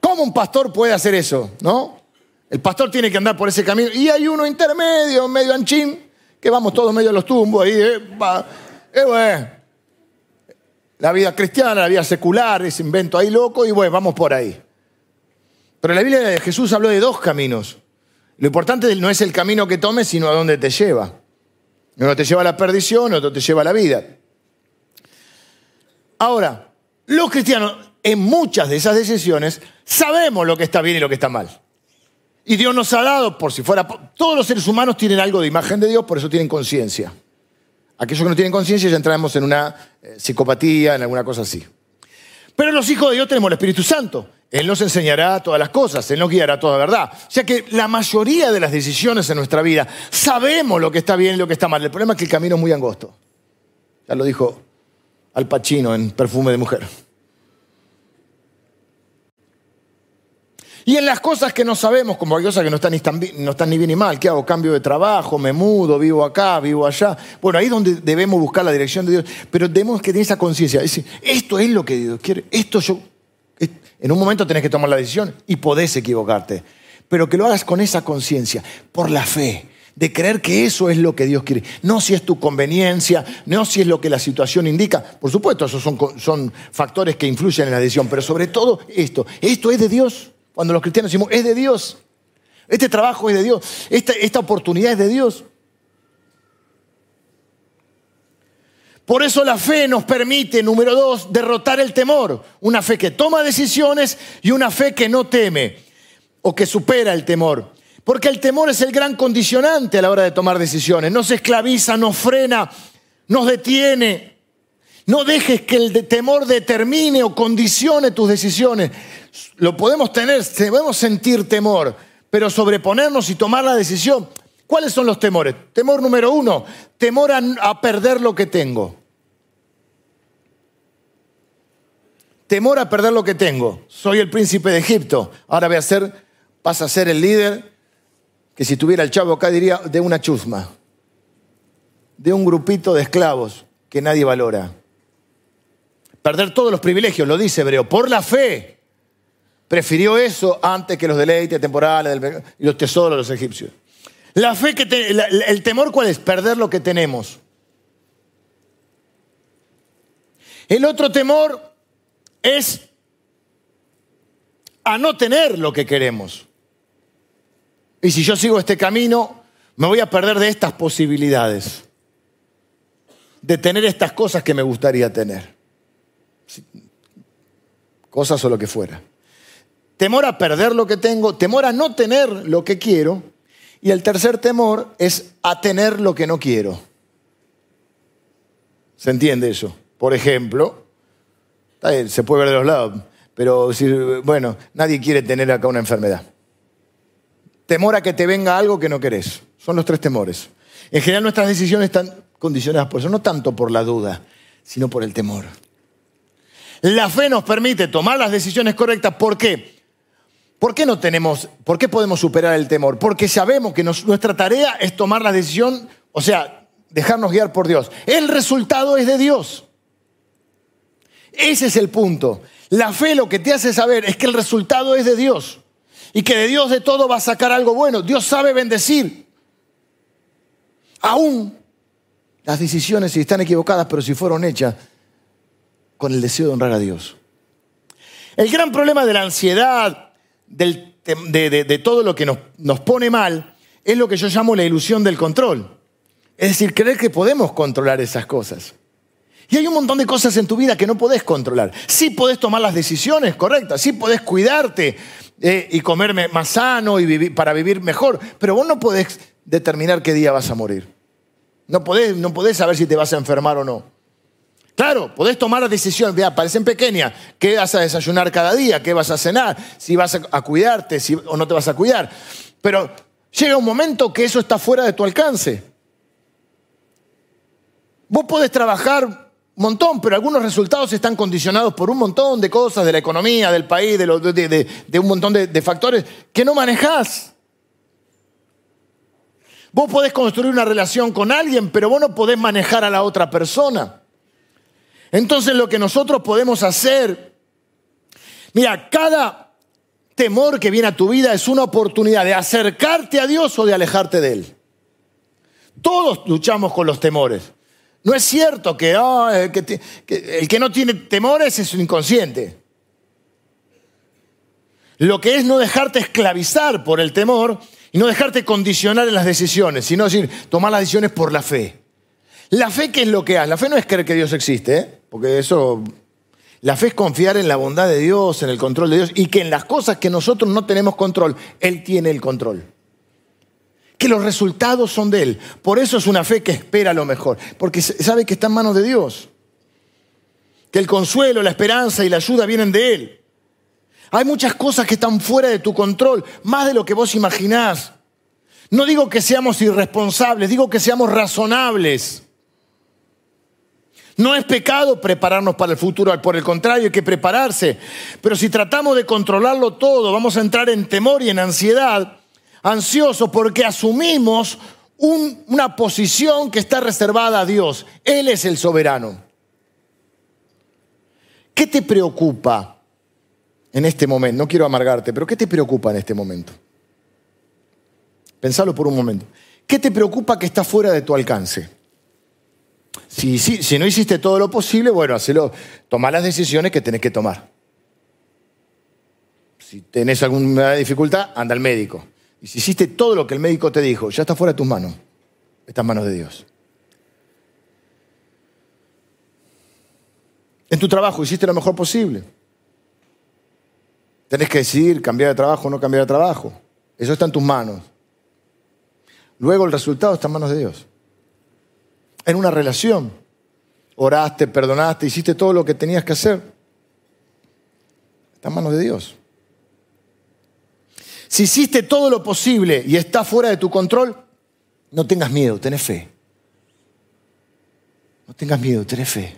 ¿Cómo un pastor puede hacer eso? ¿No? El pastor tiene que andar por ese camino. Y hay uno intermedio, medio anchín, que vamos todos medio a los tumbos ahí. Eh, eh La vida cristiana, la vida secular, ese invento ahí loco, y bueno, vamos por ahí. Pero la Biblia de Jesús habló de dos caminos. Lo importante no es el camino que tomes, sino a dónde te lleva. Uno te lleva a la perdición, otro te lleva a la vida. Ahora, los cristianos en muchas de esas decisiones sabemos lo que está bien y lo que está mal. Y Dios nos ha dado, por si fuera... Todos los seres humanos tienen algo de imagen de Dios, por eso tienen conciencia. Aquellos que no tienen conciencia ya entramos en una eh, psicopatía, en alguna cosa así. Pero los hijos de Dios tenemos el Espíritu Santo. Él nos enseñará todas las cosas, Él nos guiará toda verdad. O sea que la mayoría de las decisiones en nuestra vida sabemos lo que está bien y lo que está mal. El problema es que el camino es muy angosto. Ya lo dijo Al Pacino en Perfume de Mujer. Y en las cosas que no sabemos, como hay cosas que no están, ni, no están ni bien ni mal, ¿qué hago? Cambio de trabajo, me mudo, vivo acá, vivo allá. Bueno, ahí es donde debemos buscar la dirección de Dios, pero debemos que tener esa conciencia, decir, esto es lo que Dios quiere, esto yo... En un momento tenés que tomar la decisión y podés equivocarte, pero que lo hagas con esa conciencia, por la fe. de creer que eso es lo que Dios quiere. No si es tu conveniencia, no si es lo que la situación indica. Por supuesto, esos son, son factores que influyen en la decisión, pero sobre todo esto. Esto es de Dios. Cuando los cristianos decimos, es de Dios. Este trabajo es de Dios. Esta, esta oportunidad es de Dios. Por eso la fe nos permite, número dos, derrotar el temor. Una fe que toma decisiones y una fe que no teme o que supera el temor. Porque el temor es el gran condicionante a la hora de tomar decisiones. Nos esclaviza, nos frena, nos detiene. No dejes que el temor determine o condicione tus decisiones. Lo podemos tener, podemos sentir temor, pero sobreponernos y tomar la decisión. ¿Cuáles son los temores? Temor número uno, temor a, a perder lo que tengo. Temor a perder lo que tengo. Soy el príncipe de Egipto. Ahora voy a ser, vas a ser el líder que si tuviera el chavo acá diría de una chusma, de un grupito de esclavos que nadie valora. Perder todos los privilegios, lo dice Hebreo, por la fe. Prefirió eso antes que los deleites temporales y los tesoros de los egipcios. La fe que el temor cuál es? Perder lo que tenemos. El otro temor es a no tener lo que queremos. Y si yo sigo este camino, me voy a perder de estas posibilidades, de tener estas cosas que me gustaría tener. Cosas o lo que fuera. Temor a perder lo que tengo, temor a no tener lo que quiero. Y el tercer temor es a tener lo que no quiero. ¿Se entiende eso? Por ejemplo, se puede ver de los lados, pero bueno, nadie quiere tener acá una enfermedad. Temor a que te venga algo que no querés. Son los tres temores. En general nuestras decisiones están condicionadas por eso, no tanto por la duda, sino por el temor. La fe nos permite tomar las decisiones correctas. ¿Por qué? ¿Por qué no tenemos, por qué podemos superar el temor? Porque sabemos que nuestra tarea es tomar la decisión, o sea, dejarnos guiar por Dios. El resultado es de Dios. Ese es el punto. La fe lo que te hace saber es que el resultado es de Dios y que de Dios de todo va a sacar algo bueno. Dios sabe bendecir. Aún las decisiones si están equivocadas, pero si fueron hechas con el deseo de honrar a Dios. El gran problema de la ansiedad, de, todo lo que nos, pone mal, es lo que yo llamo la ilusión del control. Es decir, creer que podemos controlar esas cosas. Y hay un montón de cosas en tu vida que no podés controlar. Sí podés tomar las decisiones correctas, sí podés cuidarte eh, y comer más sano y vivir, para vivir mejor, pero vos no podés determinar qué día vas a morir. No podés, no podés saber si te vas a enfermar o no. Claro, podés tomar las decisiones, vea, parecen pequeñas, qué vas a desayunar cada día, qué vas a cenar, si vas a, cuidarte si, o no te vas a cuidar. Pero llega un momento que eso está fuera de tu alcance. Vos podés trabajar montón, pero algunos resultados están condicionados por un montón de cosas, de la economía, del país, de, un montón de, factores que no manejás. Vos podés construir una relación con alguien, pero vos no podés manejar a la otra persona. Entonces lo que nosotros podemos hacer, mira, cada temor que viene a tu vida es una oportunidad de acercarte a Dios o de alejarte de Él. Todos luchamos con los temores. No es cierto que, el que no tiene temores es inconsciente. Lo que es no dejarte esclavizar por el temor y no dejarte condicionar en las decisiones, sino decir, tomar las decisiones por la fe. La fe, ¿qué es lo que hace? La fe no es creer que Dios existe, ¿eh? porque eso... La fe es confiar en la bondad de Dios, en el control de Dios y que en las cosas que nosotros no tenemos control, Él tiene el control que los resultados son de Él. Por eso es una fe que espera lo mejor, porque sabe que está en manos de Dios, que el consuelo, la esperanza y la ayuda vienen de Él. Hay muchas cosas que están fuera de tu control, más de lo que vos imaginás. No digo que seamos irresponsables, digo que seamos razonables. No es pecado prepararnos para el futuro, por el contrario, hay que prepararse. Pero si tratamos de controlarlo todo, vamos a entrar en temor y en ansiedad ansioso porque asumimos una posición que está reservada a Dios. Él es el soberano. ¿Qué te preocupa en este momento? No quiero amargarte, pero ¿qué te preocupa en este momento? Pensalo por un momento. ¿Qué te preocupa que está fuera de tu alcance? Si, si, si no hiciste todo lo posible, bueno, hacelo, toma las decisiones que tenés que tomar. Si tenés alguna dificultad, anda al médico. Y si hiciste todo lo que el médico te dijo, ya está fuera de tus manos. Está en manos de Dios. En tu trabajo hiciste lo mejor posible. Tenés que decidir cambiar de trabajo o no cambiar de trabajo. Eso está en tus manos. Luego el resultado está en manos de Dios. En una relación. Oraste, perdonaste, hiciste todo lo que tenías que hacer. Está en manos de Dios. Si hiciste todo lo posible y está fuera de tu control, no tengas miedo, tenés fe. No tengas miedo, tenés fe.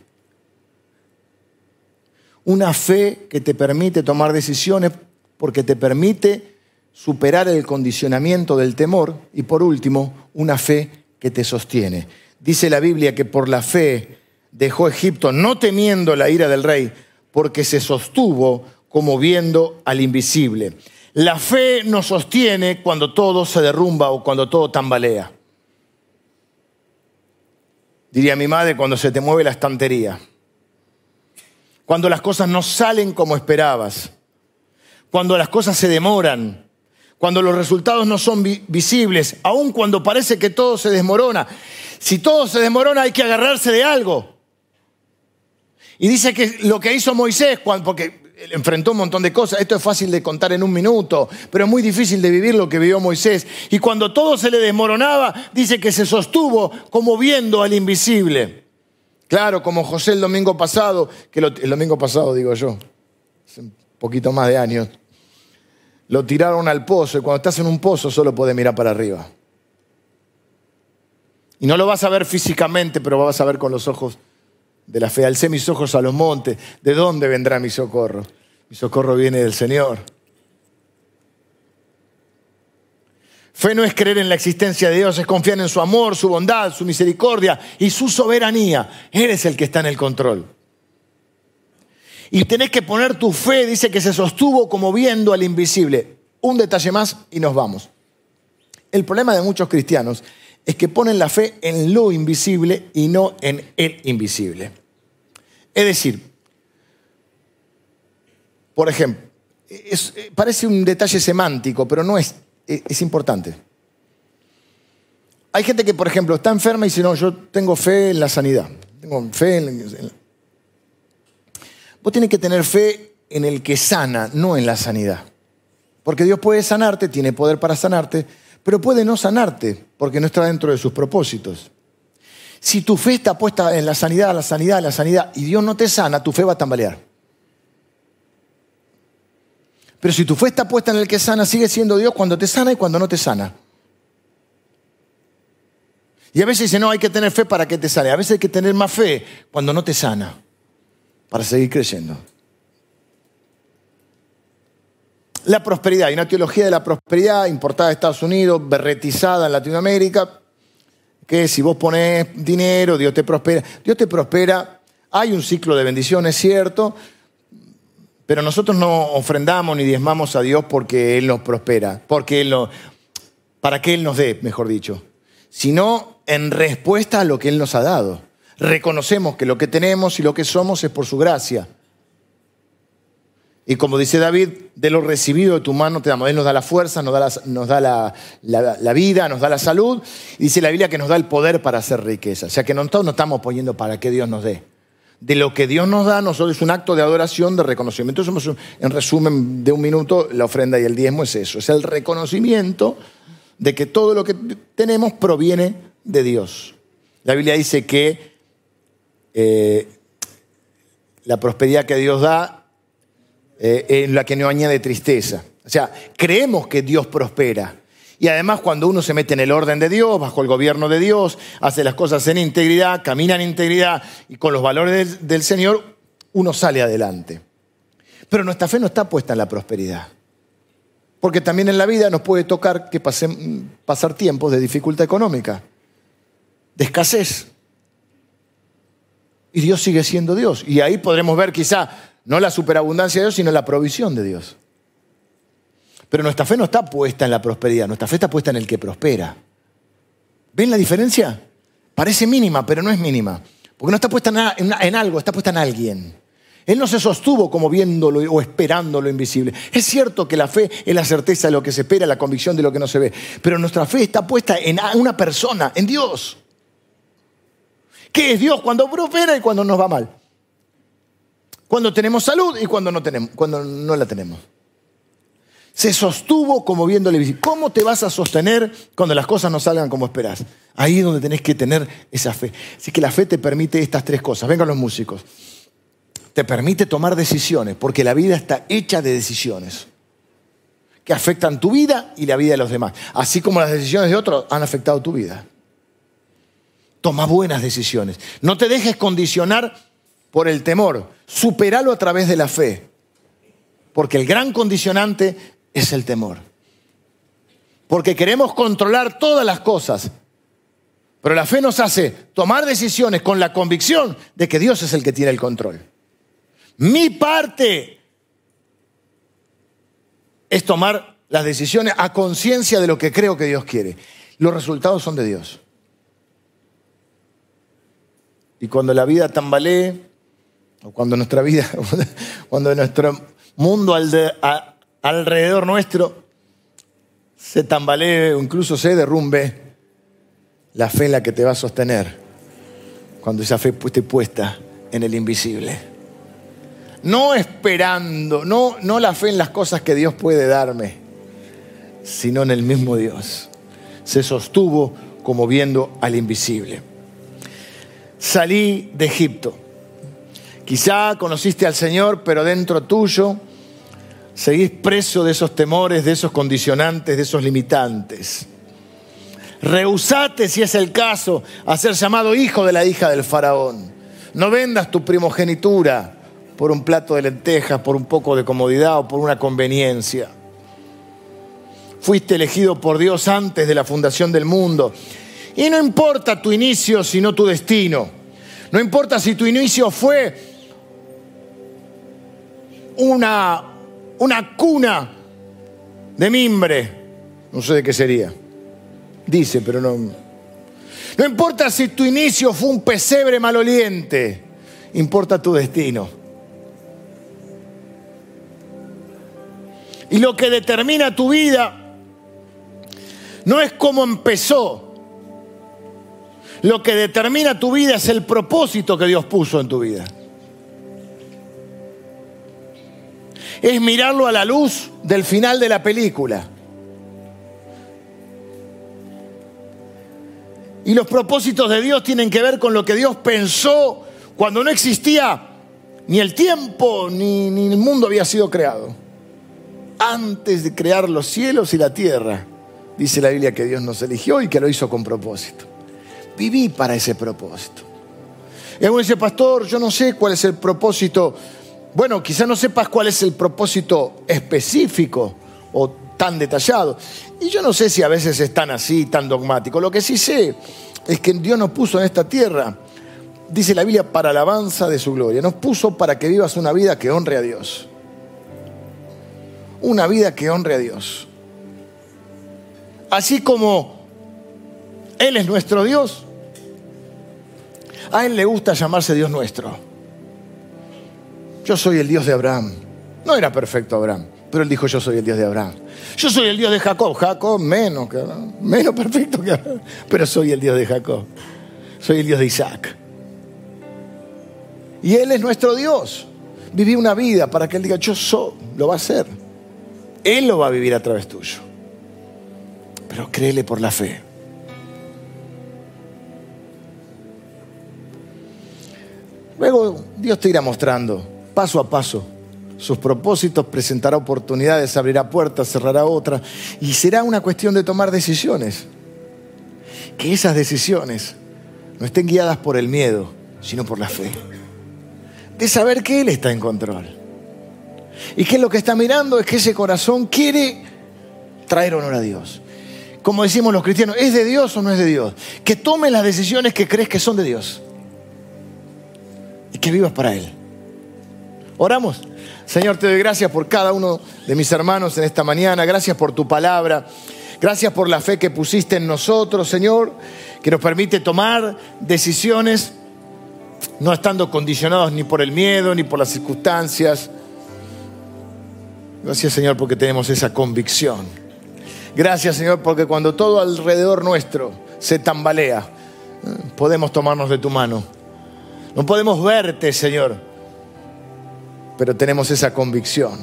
Una fe que te permite tomar decisiones porque te permite superar el condicionamiento del temor y por último, una fe que te sostiene. Dice la Biblia que por la fe dejó Egipto no temiendo la ira del rey porque se sostuvo como viendo al invisible. La fe nos sostiene cuando todo se derrumba o cuando todo tambalea. Diría mi madre cuando se te mueve la estantería cuando las cosas no salen como esperabas, cuando las cosas se demoran, cuando los resultados no son visibles, aun cuando parece que todo se desmorona. Si todo se desmorona hay que agarrarse de algo. Y dice que lo que hizo Moisés, porque enfrentó un montón de cosas, esto es fácil de contar en un minuto, pero es muy difícil de vivir lo que vivió Moisés. Y cuando todo se le desmoronaba, dice que se sostuvo como viendo al invisible. Claro, como José el domingo pasado, que el domingo pasado digo yo, hace un poquito más de años, lo tiraron al pozo y cuando estás en un pozo solo puedes mirar para arriba. Y no lo vas a ver físicamente, pero vas a ver con los ojos de la fe. Alcé mis ojos a los montes. ¿De dónde vendrá mi socorro? Mi socorro viene del Señor. Fe no es creer en la existencia de Dios, es confiar en su amor, su bondad, su misericordia y su soberanía. Eres el que está en el control. Y tenés que poner tu fe, dice que se sostuvo como viendo al invisible. Un detalle más y nos vamos. El problema de muchos cristianos es que ponen la fe en lo invisible y no en el invisible. Es decir, por ejemplo, parece un detalle semántico, pero no es es importante. Hay gente que, por ejemplo, está enferma y dice, no, yo tengo fe en la sanidad. Tengo fe en... Vos que tener fe en el que sana, no en la sanidad. Porque Dios puede sanarte, tiene poder para sanarte, pero puede no sanarte porque no está dentro de sus propósitos. Si tu fe está puesta en la sanidad, la sanidad, la sanidad, y Dios no te sana, tu fe va a tambalear. Pero si tu fe está puesta en el que sana, sigue siendo Dios cuando te sana y cuando no te sana. Y a veces dice, no, hay que tener fe para que te sane. A veces hay que tener más fe cuando no te sana, para seguir creyendo. La prosperidad, hay una teología de la prosperidad importada de Estados Unidos, berretizada en Latinoamérica, que si vos pones dinero, Dios te prospera. Dios te prospera, hay un ciclo de bendiciones, cierto, pero nosotros no ofrendamos ni diezmamos a Dios porque Él nos prospera, porque Él para que Él nos dé, mejor dicho, sino en respuesta a lo que Él nos ha dado. Reconocemos que lo que tenemos y lo que somos es por su gracia. Y como dice David, de lo recibido de tu mano te damos. Él nos da la fuerza, nos da, la, nos da la, vida, nos da la salud. Y dice la Biblia que nos da el poder para hacer riqueza. O sea que nosotros no estamos poniendo para que Dios nos dé de lo que Dios nos da, nosotros es un acto de adoración, de reconocimiento. Somos, en resumen de un minuto, la ofrenda y el diezmo es eso, es el reconocimiento de que todo lo que tenemos proviene de Dios. La Biblia dice que eh, la prosperidad que Dios da eh, es la que no añade tristeza. O sea, creemos que Dios prospera. Y además cuando uno se mete en el orden de Dios, bajo el gobierno de Dios, hace las cosas en integridad, camina en integridad y con los valores del, Señor, uno sale adelante. Pero nuestra fe no está puesta en la prosperidad. Porque también en la vida nos puede tocar que pasen, pasar tiempos de dificultad económica, de escasez. Y Dios sigue siendo Dios. Y ahí podremos ver quizá no la superabundancia de Dios, sino la provisión de Dios. Pero nuestra fe no está puesta en la prosperidad, nuestra fe está puesta en el que prospera. ¿Ven la diferencia? Parece mínima, pero no es mínima. Porque no está puesta en, algo, está puesta en alguien. Él no se sostuvo como viéndolo o esperando lo invisible. Es cierto que la fe es la certeza de lo que se espera, la convicción de lo que no se ve. Pero nuestra fe está puesta en una persona, en Dios. ¿Qué es Dios cuando prospera y cuando nos va mal? Cuando tenemos salud y cuando no, tenemos, cuando no la tenemos. Se sostuvo como viéndole. ¿Cómo te vas a sostener cuando las cosas no salgan como esperás? Ahí es donde tenés que tener esa fe. Así que la fe te permite estas tres cosas. Vengan los músicos te permite tomar decisiones, porque la vida está hecha de decisiones que afectan tu vida y la vida de los demás, así como las decisiones de otros han afectado tu vida. Toma buenas decisiones. No te dejes condicionar por el temor. Superalo a través de la fe. Porque el gran condicionante es el temor. Porque queremos controlar todas las cosas. Pero la fe nos hace tomar decisiones con la convicción de que Dios es el que tiene el control. Mi parte es tomar las decisiones a conciencia de lo que creo que Dios quiere. Los resultados son de Dios. Y cuando la vida tambalee, o cuando nuestra vida, [LAUGHS] cuando nuestro mundo alrededor nuestro se tambalee o incluso se derrumbe, la fe en la que te va a sostener, cuando esa fe esté puesta en el invisible no esperando, no, no la fe en las cosas que Dios puede darme, sino en el mismo Dios. Se sostuvo como viendo al invisible. Salí de Egipto. Quizá conociste al Señor, pero dentro tuyo seguís preso de esos temores, de esos condicionantes, de esos limitantes. Rehusate, si es el caso, a ser llamado hijo de la hija del faraón. No vendas tu primogenitura por un plato de lentejas, por un poco de comodidad o por una conveniencia. Fuiste elegido por Dios antes de la fundación del mundo. Y no importa tu inicio, sino tu destino. No importa si tu inicio fue una, una cuna de mimbre. No sé de qué sería. Dice, pero no. No importa si tu inicio fue un pesebre maloliente. Importa tu destino. Y lo que determina tu vida no es cómo empezó. Lo que determina tu vida es el propósito que Dios puso en tu vida. Es mirarlo a la luz del final de la película. Y los propósitos de Dios tienen que ver con lo que Dios pensó cuando no existía ni el tiempo ni, ni el mundo había sido creado antes de crear los cielos y la tierra. Dice la Biblia que Dios nos eligió y que lo hizo con propósito. Viví para ese propósito. Y alguien dice, pastor, yo no sé cuál es el propósito. Bueno, quizás no sepas cuál es el propósito específico o tan detallado. Y yo no sé si a veces es tan así, tan dogmático. Lo que sí sé es que Dios nos puso en esta tierra, dice la Biblia, para alabanza de su gloria. Nos puso para que vivas una vida que honre a Dios una vida que honre a Dios. Así como Él es nuestro Dios, a Él le gusta llamarse Dios nuestro. Yo soy el Dios de Abraham. No era perfecto Abraham, pero Él dijo yo soy el Dios de Abraham. Yo soy el Dios de Jacob. Jacob menos que Abraham, menos perfecto que Abraham, pero soy el Dios de Jacob. Soy el Dios de Isaac. Y Él es nuestro Dios. Viví una vida para que Él diga, yo soy, lo va a hacer. Él lo va a vivir a través tuyo. Pero créele por la fe. Luego Dios te irá mostrando paso a paso sus propósitos, presentará oportunidades, abrirá puertas, cerrará otras y será una cuestión de tomar decisiones. Que esas decisiones no estén guiadas por el miedo, sino por la fe. De saber que Él está en control. Y que lo que está mirando es que ese corazón quiere traer honor a Dios. Como decimos los cristianos, ¿es de Dios o no es de Dios? Que tome las decisiones que crees que son de Dios. Vivas para Él. Oramos. Señor, te doy gracias por cada uno de mis hermanos en esta mañana. Gracias por tu palabra. Gracias por la fe que pusiste en nosotros, Señor, que nos permite tomar decisiones no estando condicionados ni por el miedo, ni por las circunstancias. Gracias, Señor, porque tenemos esa convicción. Gracias, Señor, porque cuando todo alrededor nuestro se tambalea, podemos tomarnos de tu mano. No podemos verte, Señor, pero tenemos esa convicción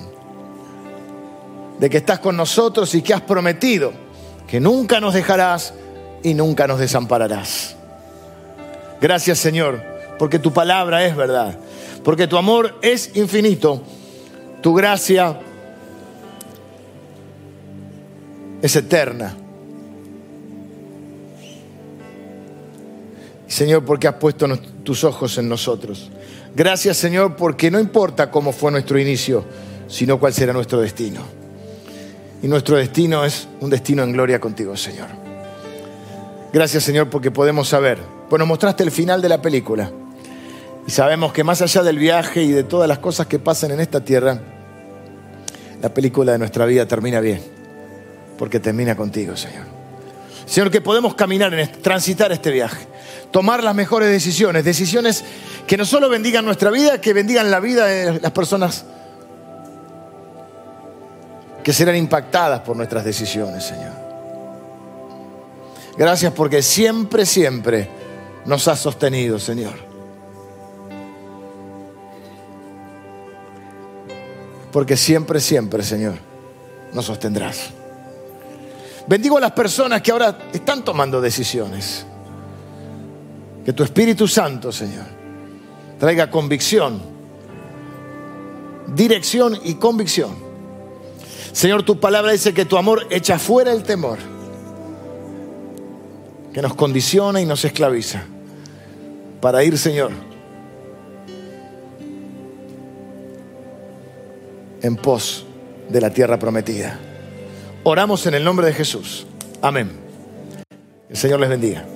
de que estás con nosotros y que has prometido que nunca nos dejarás y nunca nos desampararás. Gracias, Señor, porque tu palabra es verdad, porque tu amor es infinito, tu gracia es eterna. Señor, porque has puesto tus ojos en nosotros. Gracias, Señor, porque no importa cómo fue nuestro inicio, sino cuál será nuestro destino. Y nuestro destino es un destino en gloria contigo, Señor. Gracias, Señor, porque podemos saber. Pues nos mostraste el final de la película. Y sabemos que más allá del viaje y de todas las cosas que pasan en esta tierra, la película de nuestra vida termina bien. Porque termina contigo, Señor. Señor, que podemos caminar, en transitar este viaje tomar las mejores decisiones, decisiones que no solo bendigan nuestra vida, que bendigan la vida de las personas que serán impactadas por nuestras decisiones, Señor. Gracias porque siempre, siempre nos has sostenido, Señor. Porque siempre, siempre, Señor, nos sostendrás. Bendigo a las personas que ahora están tomando decisiones. Que tu Espíritu Santo, Señor, traiga convicción, dirección y convicción. Señor, tu palabra dice que tu amor echa fuera el temor, que nos condiciona y nos esclaviza para ir, Señor, en pos de la tierra prometida. Oramos en el nombre de Jesús. Amén. El Señor les bendiga.